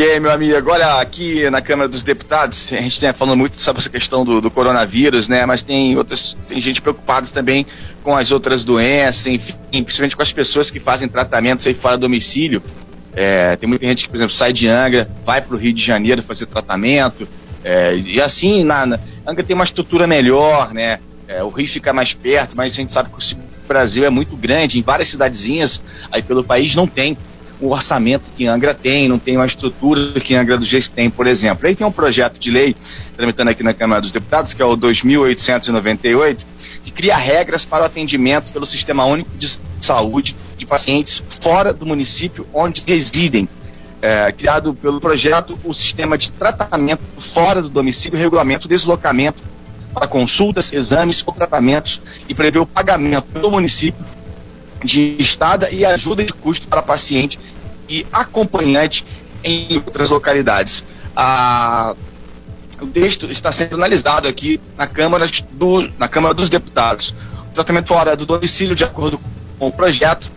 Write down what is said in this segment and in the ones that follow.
Ok, meu amigo. Agora, aqui na Câmara dos Deputados, a gente tem falando muito sobre essa questão do, do, coronavírus, né? Mas tem outras, tem gente preocupada também com as outras doenças, enfim, principalmente com as pessoas que fazem tratamentos aí fora do domicílio. É, tem muita gente que, por exemplo, sai de Angra, vai para o Rio de Janeiro fazer tratamento. É, e assim, na, na, Angra tem uma estrutura melhor, né? É, o Rio fica mais perto, mas a gente sabe que o Brasil é muito grande, em várias cidadezinhas aí pelo país não tem o orçamento que Angra tem, não tem uma estrutura que Angra do Geis tem, por exemplo. Aí tem um projeto de lei tramitando aqui na Câmara dos Deputados, que é o 2898, que cria regras para o atendimento pelo Sistema Único de Saúde de pacientes fora do município onde residem. É, criado pelo projeto o sistema de tratamento fora do domicílio, regulamento deslocamento para consultas, exames ou tratamentos e prevê o pagamento do município de estada e ajuda de custo para paciente e acompanhante em outras localidades. O texto está sendo analisado aqui na Câmara, do, na Câmara dos Deputados. O tratamento fora do domicílio, de acordo com o projeto,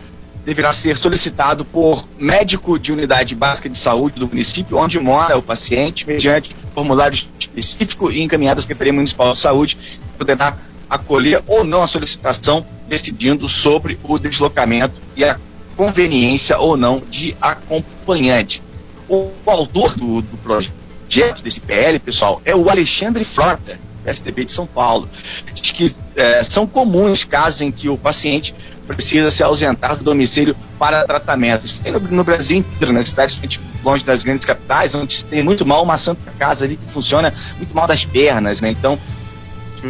deverá ser solicitado por médico de unidade básica de saúde do município onde mora o paciente, mediante formulário específico e encaminhado à Secretaria Municipal de Saúde, poderá acolher ou não a solicitação, decidindo sobre o deslocamento e a conveniência ou não de acompanhante. O, o autor do, do, projeto desse PL, pessoal, é o Alexandre Frota, STB de São Paulo. Diz que é, são comuns casos em que o paciente precisa se ausentar do domicílio para tratamento. Isso tem no, no Brasil inteiro, nas cidades longe das grandes capitais, onde tem muito mal uma santa casa ali que funciona muito mal das pernas, né? Então,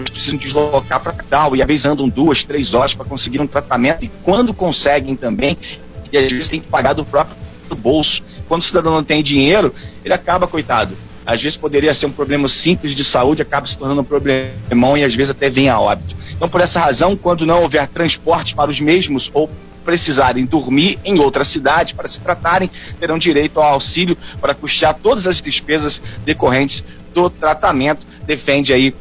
precisam deslocar para capital e às vezes andam duas, três horas para conseguir um tratamento e quando conseguem também, e às vezes tem que pagar do próprio bolso. Quando o cidadão não tem dinheiro, ele acaba, coitado. Às vezes poderia ser um problema simples de saúde, acaba se tornando um problemão e às vezes até vem a óbito. Então, por essa razão, quando não houver transporte para os mesmos ou precisarem dormir em outra cidade para se tratarem, terão direito ao auxílio para custear todas as despesas decorrentes do tratamento, defende aí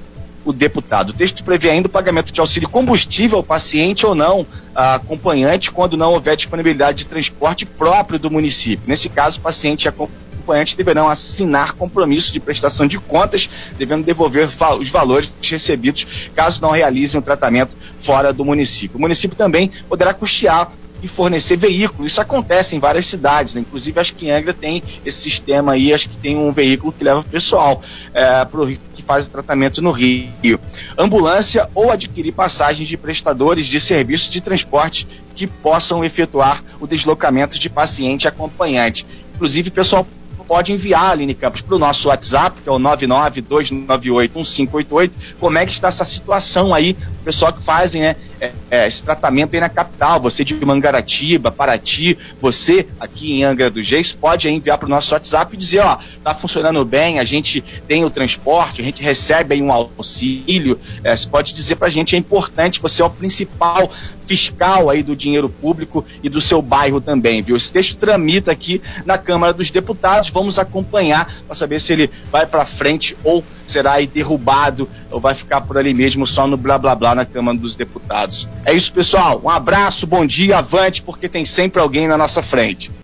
o deputado. O texto prevê ainda o pagamento de auxílio combustível ao paciente ou não acompanhante quando não houver disponibilidade de transporte próprio do município. Nesse caso, o paciente e acompanhante deverão assinar compromissos de prestação de contas, devendo devolver os valores recebidos caso não realizem o tratamento fora do município. O município também poderá custear e fornecer veículos. Isso acontece em várias cidades, né? inclusive acho que Angra tem esse sistema aí, acho que tem um veículo que leva o pessoal é, pro, que faz o tratamento no Rio. Ambulância ou adquirir passagens de prestadores de serviços de transporte que possam efetuar o deslocamento de paciente acompanhante. Inclusive, pessoal pode enviar, Aline Campos, para o nosso WhatsApp, que é o 992981588, como é que está essa situação aí, o pessoal que fazem né, é, esse tratamento aí na capital, você de Mangaratiba, Paraty, você aqui em Angra dos Reis, pode enviar para o nosso WhatsApp e dizer, ó, tá funcionando bem, a gente tem o transporte, a gente recebe aí um auxílio, é, você pode dizer para a gente, é importante, você é o principal fiscal aí do dinheiro público e do seu bairro também, viu? Esse texto tramita aqui na Câmara dos Deputados, vamos acompanhar para saber se ele vai para frente ou será aí derrubado ou vai ficar por ali mesmo só no blá blá blá na Câmara dos Deputados. É isso, pessoal. Um abraço, bom dia, avante, porque tem sempre alguém na nossa frente.